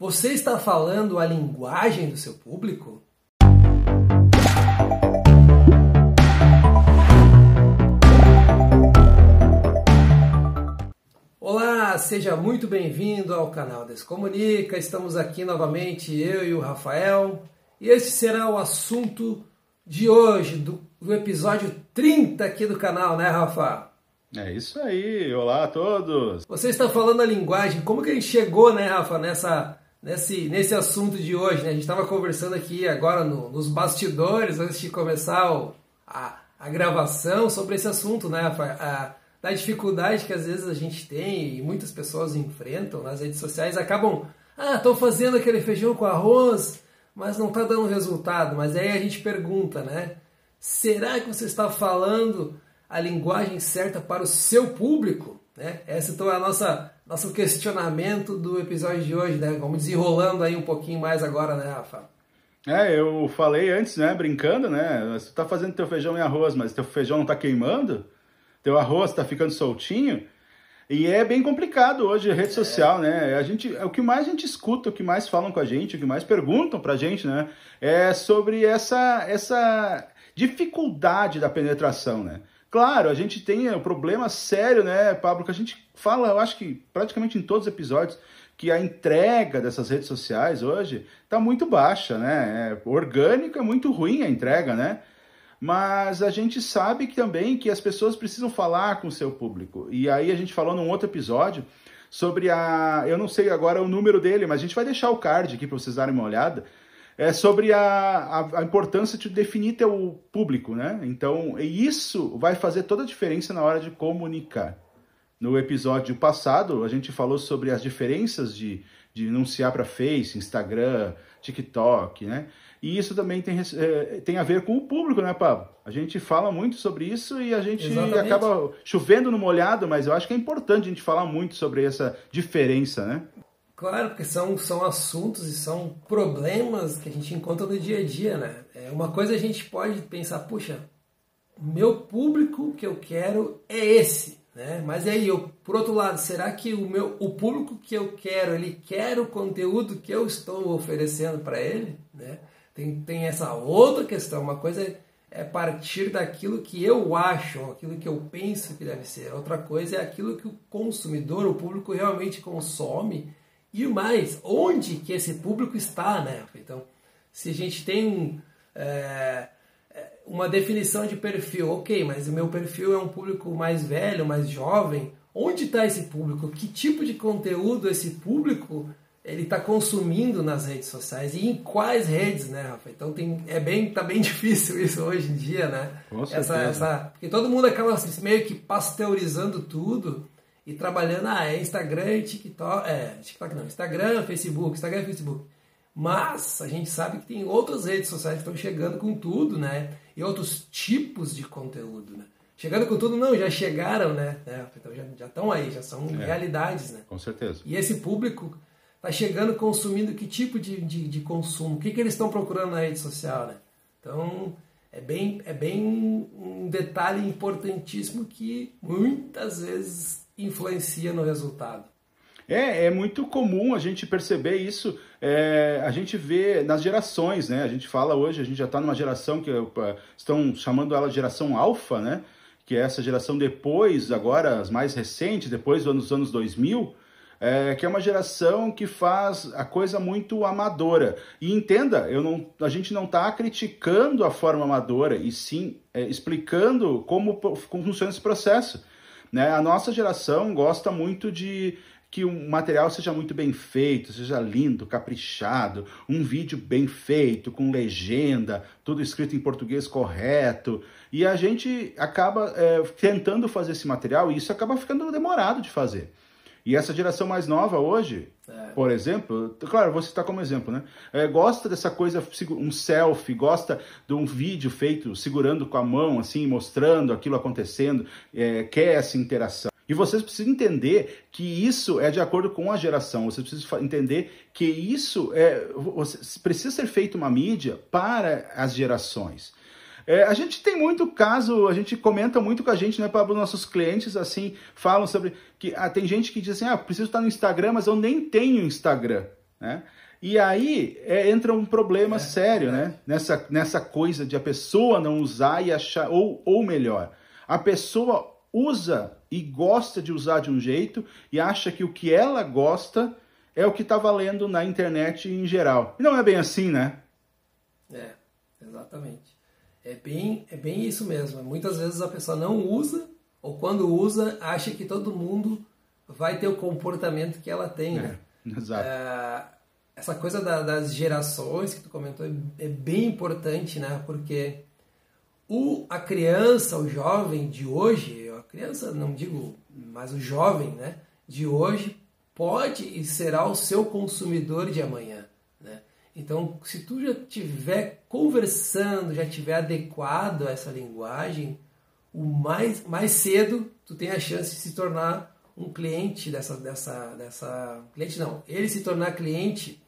Você está falando a linguagem do seu público? Olá, seja muito bem-vindo ao canal Descomunica. Estamos aqui novamente, eu e o Rafael, e esse será o assunto de hoje, do, do episódio 30 aqui do canal, né, Rafa? É isso aí, olá a todos! Você está falando a linguagem, como que a gente chegou, né, Rafa, nessa, nesse, nesse assunto de hoje, né? A gente estava conversando aqui agora no, nos bastidores, antes de começar o, a, a gravação, sobre esse assunto, né, Rafa? A, da dificuldade que às vezes a gente tem e muitas pessoas enfrentam nas redes sociais, acabam, ah, estou fazendo aquele feijão com arroz, mas não está dando resultado. Mas aí a gente pergunta, né? Será que você está falando a linguagem certa para o seu público? Né? Esse então é a nossa nosso questionamento do episódio de hoje, né? Vamos desenrolando aí um pouquinho mais agora, né, Rafa? É, eu falei antes, né, brincando, né? Você tá fazendo teu feijão e arroz, mas teu feijão não tá queimando? Teu arroz tá ficando soltinho? E é bem complicado hoje a rede é. social, né? A gente, o que mais a gente escuta, o que mais falam com a gente, o que mais perguntam pra gente, né? É sobre essa, essa dificuldade da penetração, né? Claro, a gente tem um problema sério, né, Pablo, que a gente fala, eu acho que praticamente em todos os episódios, que a entrega dessas redes sociais hoje está muito baixa, né? É, orgânica muito ruim a entrega, né? Mas a gente sabe que, também que as pessoas precisam falar com o seu público. E aí a gente falou num outro episódio sobre a. Eu não sei agora o número dele, mas a gente vai deixar o card aqui para vocês darem uma olhada é sobre a, a, a, importância de definir teu público, né? Então, isso vai fazer toda a diferença na hora de comunicar. No episódio passado, a gente falou sobre as diferenças de, de anunciar para Face, Instagram, TikTok, né? E isso também tem, é, tem a ver com o público, né, Pablo? A gente fala muito sobre isso e a gente Exatamente. acaba chovendo no molhado, mas eu acho que é importante a gente falar muito sobre essa diferença, né? Claro, porque são, são assuntos e são problemas que a gente encontra no dia a dia, né? É, uma coisa a gente pode pensar, puxa, meu público que eu quero é esse, né? Mas aí, eu, por outro lado, será que o meu o público que eu quero, ele quer o conteúdo que eu estou oferecendo para ele, né? Tem, tem essa outra questão, uma coisa é, partir daquilo que eu acho, aquilo que eu penso que deve ser. Outra coisa é aquilo que o consumidor, o público realmente consome e mais, onde que esse público está, né? Então, se a gente tem é, é, uma definição de perfil, ok, mas o meu perfil é um público mais velho, mais jovem, onde está esse público? Que tipo de conteúdo esse público ele está consumindo nas redes sociais e em quais redes, né, Rafa? Então tem, é bem, tá bem difícil isso hoje em dia, né? Com essa, essa, porque todo mundo acaba meio que pasteurizando tudo e trabalhando, ah, é Instagram e TikTok, é, TikTok não, Instagram, Facebook, Instagram e Facebook. Mas a gente sabe que tem outras redes sociais que estão chegando com tudo, né? E outros tipos de conteúdo, né? Chegando com tudo, não, já chegaram, né? É, então já, já estão aí, já são é, realidades, né? Com certeza. E esse público está chegando consumindo que tipo de, de, de consumo? O que, que eles estão procurando na rede social, né? Então, é bem, é bem um detalhe importantíssimo que muitas vezes influencia no resultado. É, é muito comum a gente perceber isso, é, a gente vê nas gerações, né? A gente fala hoje, a gente já está numa geração que estão chamando ela de geração alfa, né? Que é essa geração depois, agora as mais recentes, depois dos anos 2000, é, que é uma geração que faz a coisa muito amadora. E entenda, eu não, a gente não está criticando a forma amadora, e sim é, explicando como, como funciona esse processo. Né? A nossa geração gosta muito de que o material seja muito bem feito, seja lindo, caprichado, um vídeo bem feito, com legenda, tudo escrito em português correto. E a gente acaba é, tentando fazer esse material e isso acaba ficando demorado de fazer. E essa geração mais nova hoje, é. por exemplo, claro, vou citar como exemplo, né? É, gosta dessa coisa, um selfie, gosta de um vídeo feito segurando com a mão, assim, mostrando aquilo acontecendo, é, quer essa interação. E vocês precisam entender que isso é de acordo com a geração. Vocês precisam entender que isso é, precisa ser feito uma mídia para as gerações. É, a gente tem muito caso, a gente comenta muito com a gente, né, para os nossos clientes, assim, falam sobre que ah, tem gente que diz assim, ah, preciso estar no Instagram, mas eu nem tenho Instagram. né? E aí é, entra um problema é, sério, é. né? Nessa, nessa coisa de a pessoa não usar e achar, ou, ou melhor, a pessoa usa e gosta de usar de um jeito e acha que o que ela gosta é o que está valendo na internet em geral. E não é bem assim, né? É, exatamente. É bem, é bem isso mesmo. Muitas vezes a pessoa não usa, ou quando usa, acha que todo mundo vai ter o comportamento que ela tem, né? É, exato. É, essa coisa da, das gerações que tu comentou é, é bem importante, né? Porque o, a criança, o jovem de hoje, a criança, não digo, mas o jovem, né? De hoje pode e será o seu consumidor de amanhã? Então, se tu já estiver conversando, já estiver adequado a essa linguagem, o mais, mais cedo tu tem a chance de se tornar um cliente dessa, dessa, dessa cliente não, ele se tornar cliente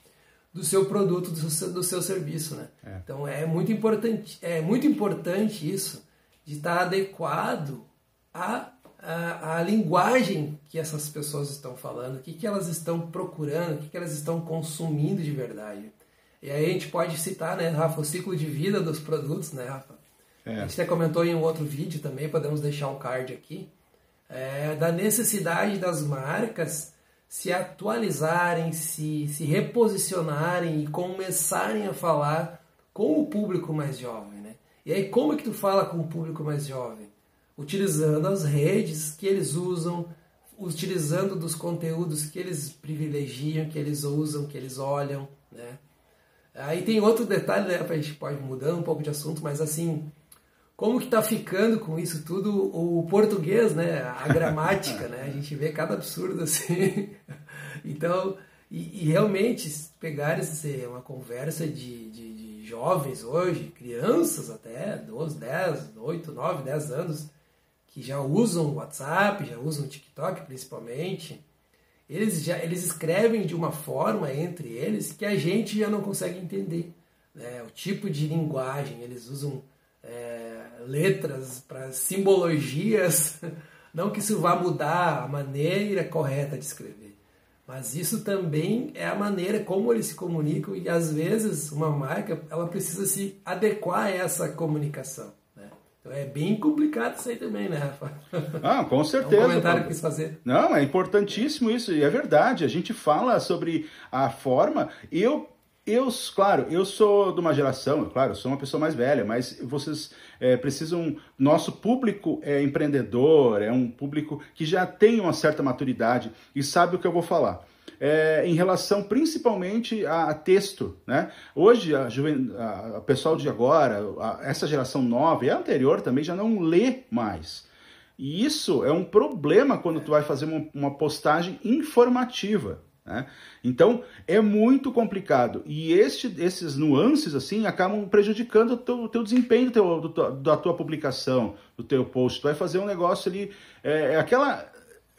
do seu produto, do seu, do seu serviço, né? É. Então é muito importante, é muito importante isso de estar adequado à, à, à linguagem que essas pessoas estão falando, o que, que elas estão procurando, o que, que elas estão consumindo de verdade. E aí a gente pode citar, né, Rafa, o ciclo de vida dos produtos, né, Rafa? É. A gente até comentou em um outro vídeo também, podemos deixar um card aqui, é, da necessidade das marcas se atualizarem, se, se reposicionarem e começarem a falar com o público mais jovem, né? E aí como é que tu fala com o público mais jovem? Utilizando as redes que eles usam, utilizando dos conteúdos que eles privilegiam, que eles usam, que eles olham, né? Aí tem outro detalhe, né, a gente pode mudar um pouco de assunto, mas assim, como que está ficando com isso tudo o português, né? A gramática, né? A gente vê cada absurdo assim. Então, e, e realmente pegar esse, uma conversa de, de, de, jovens hoje, crianças até, 12, 10, 8, 9, 10 anos, que já usam o WhatsApp, já usam o TikTok principalmente, eles já eles escrevem de uma forma entre eles que a gente já não consegue entender. Né? O tipo de linguagem, eles usam é, letras, para simbologias. Não que isso vá mudar a maneira correta de escrever, mas isso também é a maneira como eles se comunicam e às vezes uma marca ela precisa se adequar a essa comunicação. Então é bem complicado isso aí também, né, Rafa? Ah, com certeza. É um comentário que quis fazer. Não, é importantíssimo isso, e é verdade. A gente fala sobre a forma. Eu eu, claro, eu sou de uma geração, claro, eu sou uma pessoa mais velha, mas vocês é, precisam. Nosso público é empreendedor, é um público que já tem uma certa maturidade e sabe o que eu vou falar. É, em relação principalmente a, a texto, né? Hoje a, juven, a, a pessoal de agora, a, essa geração nova e a anterior também já não lê mais. E isso é um problema quando tu vai fazer uma, uma postagem informativa. Né? Então é muito complicado e este, esses nuances assim acabam prejudicando o teu, teu desempenho teu, do, da tua publicação, do teu post. Tu vai fazer um negócio ali, é, é aquela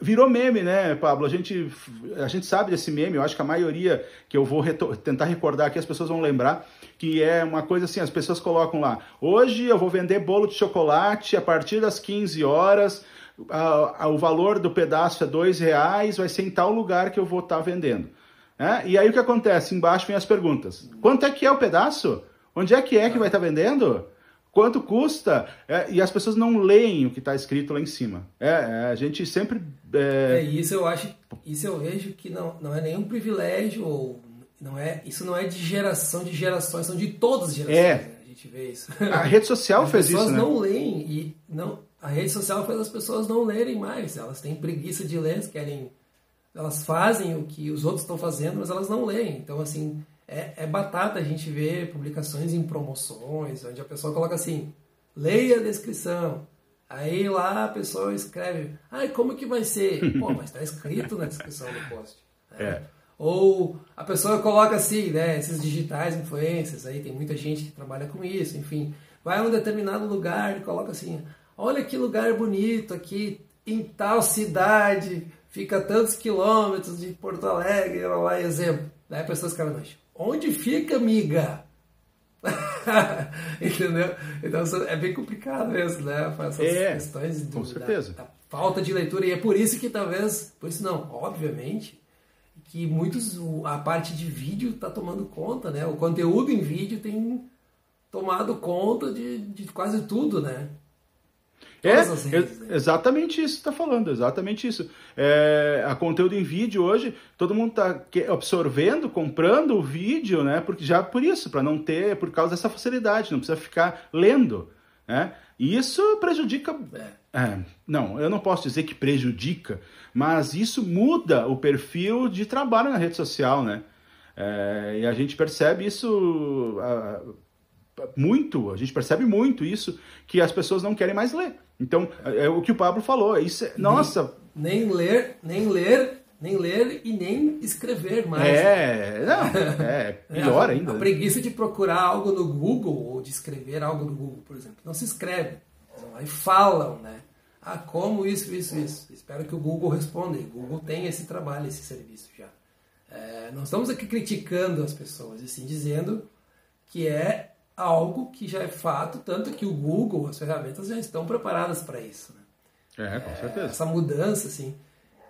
virou meme, né, Pablo? A gente, a gente sabe desse meme, eu acho que a maioria que eu vou tentar recordar aqui, as pessoas vão lembrar, que é uma coisa assim, as pessoas colocam lá, hoje eu vou vender bolo de chocolate a partir das 15 horas, a, a, o valor do pedaço é dois reais, vai ser em tal lugar que eu vou estar tá vendendo. É? E aí o que acontece? Embaixo vem as perguntas. Quanto é que é o pedaço? Onde é que é que vai estar tá vendendo? Quanto custa? É, e as pessoas não leem o que está escrito lá em cima. É, é a gente sempre. É... é... isso eu acho, isso eu vejo que não, não é nenhum privilégio ou não é, isso não é de geração de gerações, são de todas as gerações. É. Né? A gente vê isso. A rede social fez isso. As pessoas não leem e não a rede social faz as pessoas não lerem mais. Elas têm preguiça de ler, querem. Elas fazem o que os outros estão fazendo, mas elas não leem. Então, assim, é, é batata a gente ver publicações em promoções, onde a pessoa coloca assim: leia a descrição. Aí lá a pessoa escreve: ai, como que vai ser? Pô, mas está escrito na descrição do post. É. é. Ou a pessoa coloca assim, né? Esses digitais influencers, aí tem muita gente que trabalha com isso, enfim. Vai a um determinado lugar e coloca assim: olha que lugar bonito aqui, em tal cidade, fica tantos quilômetros de Porto Alegre, lá, exemplo. Daí a pessoa mas onde fica, amiga? Entendeu? Então é bem complicado mesmo, né? Essas é, questões com certeza. Da, da falta de leitura. E é por isso que talvez, por isso não, obviamente, que muitos a parte de vídeo está tomando conta, né? O conteúdo em vídeo tem tomado conta de, de quase tudo, né? É, né? exatamente isso que está falando, exatamente isso. É, a conteúdo em vídeo hoje, todo mundo está absorvendo, comprando o vídeo, né? Porque já por isso, para não ter, por causa dessa facilidade, não precisa ficar lendo, né? E isso prejudica. É. é, não, eu não posso dizer que prejudica, mas isso muda o perfil de trabalho na rede social, né? É, e a gente percebe isso muito, a gente percebe muito isso, que as pessoas não querem mais ler. Então, é, é o que o Pablo falou. Isso é, nossa. Nem, nem ler, nem ler, nem ler e nem escrever mais. É, não, é pior é, ainda. A preguiça de procurar algo no Google ou de escrever algo no Google, por exemplo. Não se escreve. Aí falam, né? Ah, como isso, isso, isso. Espero que o Google responda. E o Google tem esse trabalho, esse serviço já. É, não estamos aqui criticando as pessoas, e sim dizendo que é algo que já é fato, tanto que o Google, as ferramentas já estão preparadas para isso. Né? É, com certeza. essa mudança, assim.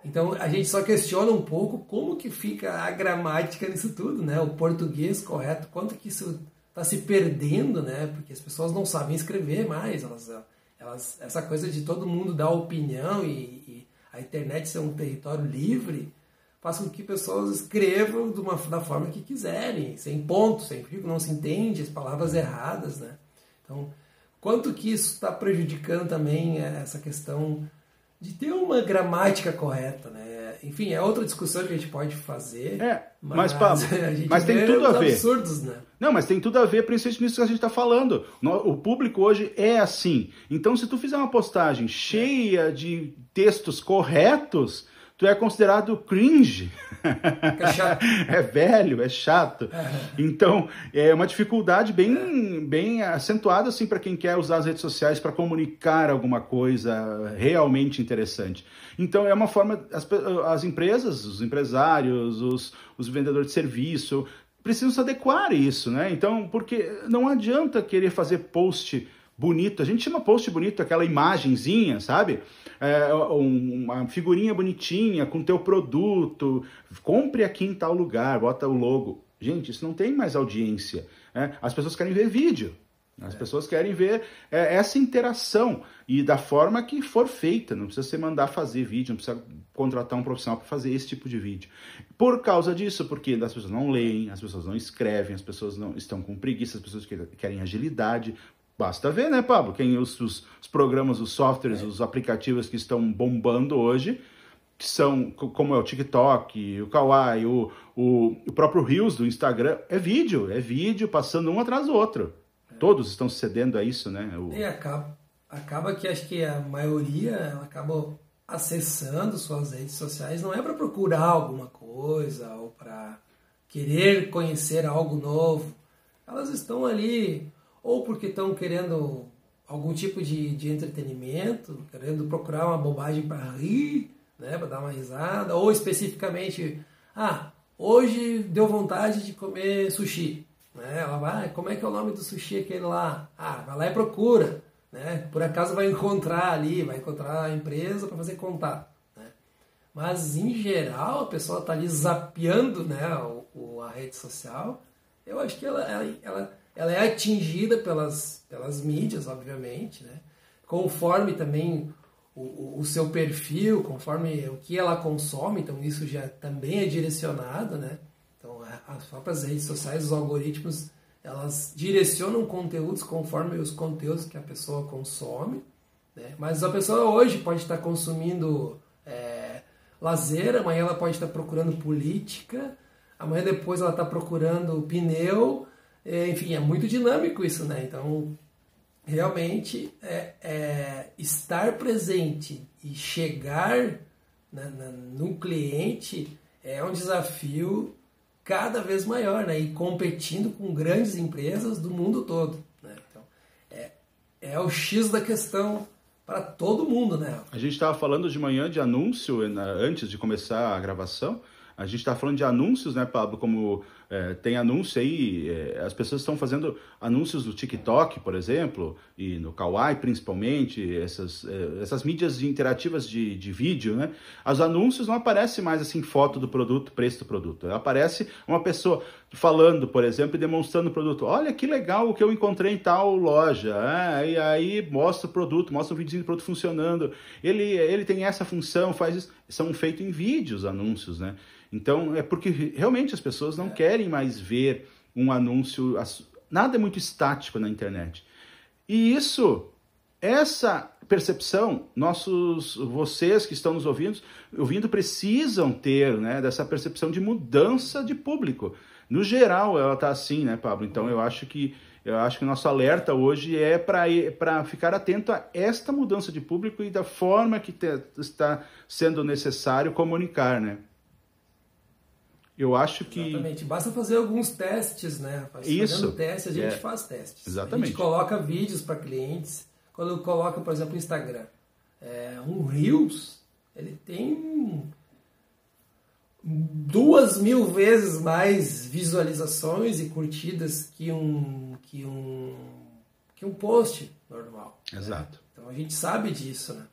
Então a gente só questiona um pouco como que fica a gramática nisso tudo, né? O português correto, quanto que isso está se perdendo, né? Porque as pessoas não sabem escrever mais, elas, elas, essa coisa de todo mundo dar opinião e, e a internet ser um território livre, faz com que pessoas escrevam de uma, da forma que quiserem, sem pontos, sem fio, não se entende, as palavras erradas, né? Então, quanto que isso está prejudicando também essa questão de ter uma gramática correta, né? Enfim, é outra discussão que a gente pode fazer. É, mas, mas, mas tem tudo a ver. absurdos, né? Não, mas tem tudo a ver, principalmente nisso que a gente está falando. O público hoje é assim. Então, se tu fizer uma postagem cheia de textos corretos, tu é considerado cringe. É, é velho, é chato. Então, é uma dificuldade bem, bem acentuada assim para quem quer usar as redes sociais para comunicar alguma coisa realmente interessante. Então, é uma forma as, as empresas, os empresários, os, os vendedores de serviço precisam se adequar a isso, né? Então, porque não adianta querer fazer post bonito. A gente chama post bonito aquela imagenzinha, sabe? É, uma figurinha bonitinha com teu produto. Compre aqui em tal lugar, bota o logo. Gente, isso não tem mais audiência. Né? As pessoas querem ver vídeo. As é. pessoas querem ver é, essa interação e da forma que for feita. Não precisa você mandar fazer vídeo, não precisa contratar um profissional para fazer esse tipo de vídeo. Por causa disso, porque as pessoas não leem, as pessoas não escrevem, as pessoas não estão com preguiça, as pessoas querem agilidade. Basta ver, né, Pablo? Quem os, os, os programas, os softwares, é. os aplicativos que estão bombando hoje, que são como é o TikTok, o Kawaii, o, o, o próprio Reels do Instagram, é vídeo, é vídeo passando um atrás do outro. É. Todos estão cedendo a isso, né? O... E acaba, acaba que acho que a maioria acaba acessando suas redes sociais não é para procurar alguma coisa ou para querer conhecer algo novo. Elas estão ali ou porque estão querendo algum tipo de, de entretenimento, querendo procurar uma bobagem para rir, né, para dar uma risada, ou especificamente, ah, hoje deu vontade de comer sushi. Né? Ela vai, como é que é o nome do sushi aquele lá? Ah, vai lá e procura. Né? Por acaso vai encontrar ali, vai encontrar a empresa para fazer contato. Né? Mas em geral a pessoa está ali zapeando né, o, o, a rede social. Eu acho que ela, ela, ela ela é atingida pelas, pelas mídias, obviamente, né? conforme também o, o, seu perfil, conforme o que ela consome, então isso já também é direcionado, né? Então as próprias redes sociais, os algoritmos, elas direcionam conteúdos conforme os conteúdos que a pessoa consome, né? Mas a pessoa hoje pode estar consumindo é, lazer, amanhã ela pode estar procurando política, amanhã depois ela está procurando pneu, é, enfim, é muito dinâmico isso, né? Então, realmente, é, é estar presente e chegar na, na, no cliente é um desafio cada vez maior, né? E competindo com grandes empresas do mundo todo, né? Então, é, é o X da questão para todo mundo, né? A gente estava falando de manhã de anúncio antes de começar a gravação A gente está falando de anúncios, né, Pablo? Como é, tem anúncio aí, é, as pessoas estão fazendo anúncios no TikTok, por exemplo, e no Kawaii principalmente, essas, é, essas mídias interativas de, de vídeo, né? Os anúncios não aparecem mais assim, foto do produto, preço do produto. Aparece uma pessoa falando, por exemplo, e demonstrando o produto. Olha que legal o que eu encontrei em tal loja. É, e aí mostra o produto, mostra o vídeo do produto funcionando. Ele, ele tem essa função, faz isso. São feitos em vídeos anúncios, né? Então, é porque realmente as pessoas não querem mais ver um anúncio. Nada é muito estático na internet. E isso, essa percepção, nossos, vocês que estão nos ouvindo, ouvindo precisam ter, né, dessa percepção de mudança de público. No geral, ela está assim, né, Pablo? Então, eu acho que eu acho que o nosso alerta hoje é para ficar atento a esta mudança de público e da forma que te, está sendo necessário comunicar, né? Eu acho que. Exatamente. Basta fazer alguns testes, né? Isso. Fazendo teste, a gente é. faz testes. Exatamente. A gente coloca vídeos para clientes. Quando coloca, por exemplo, o Instagram, é, um Reels, ele tem duas mil vezes mais visualizações e curtidas que um que um que um post normal. Né? Exato. Né? Então a gente sabe disso, né?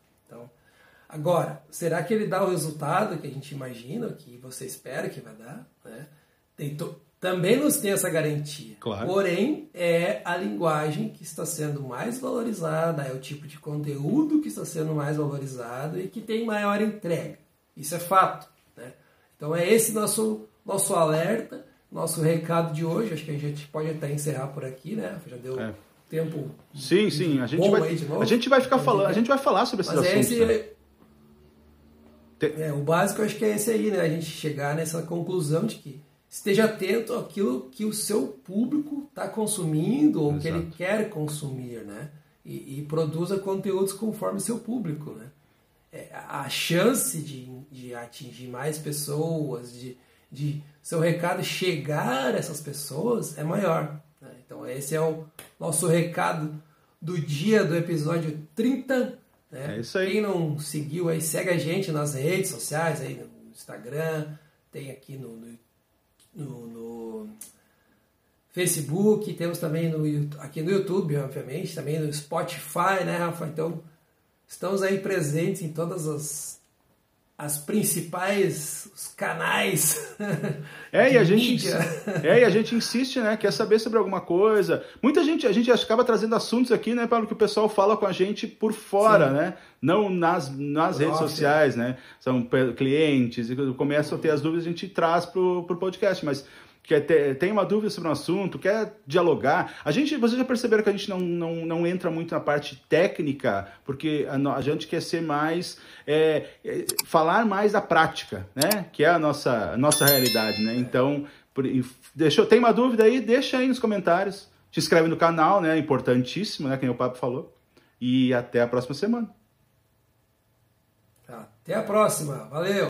Agora, será que ele dá o resultado que a gente imagina, que você espera que vai dar? Né? Tem to... Também nos tem essa garantia. Claro. Porém, é a linguagem que está sendo mais valorizada, é o tipo de conteúdo que está sendo mais valorizado e que tem maior entrega. Isso é fato. Né? Então é esse nosso, nosso alerta, nosso recado de hoje. Acho que a gente pode até encerrar por aqui, né? Já deu é. tempo. Sim, sim. A gente, vai, a gente vai ficar falando, a gente vai falar sobre esses Mas assuntos. Esse, né? É, o básico acho que é esse aí, né? A gente chegar nessa conclusão de que esteja atento àquilo que o seu público está consumindo ou Exato. que ele quer consumir, né? E, e, produza conteúdos conforme seu público, né? É, a chance de, de atingir mais pessoas, de, de seu recado chegar a essas pessoas é maior. Né? Então esse é o nosso recado do dia do episódio 30 né? É isso aí. Quem não seguiu aí, segue a gente nas redes sociais, aí no Instagram, tem aqui no, no, no, no Facebook, temos também no, aqui no YouTube, obviamente, também no Spotify, né, Rafa? Então, estamos aí presentes em todas as as principais os canais é e a gente é e a gente insiste né quer saber sobre alguma coisa. Muita gente a gente acaba trazendo assuntos aqui né para que o pessoal fala com a gente por fora Sim. né não nas, nas redes sociais né. São clientes e começam a ter as dúvidas a gente traz pro, pro podcast mas quer ter, tem uma dúvida sobre um assunto, quer dialogar. A gente, vocês já perceberam que a gente não, não, não entra muito na parte técnica, porque a, a gente quer ser mais, é, é, falar mais da prática, né? Que é a nossa, a nossa realidade, né? Então, por, tem uma dúvida aí? Deixa aí nos comentários. Se inscreve no canal, né? Importantíssimo, né? Quem o Papo falou. E até a próxima semana. Até a próxima. Valeu!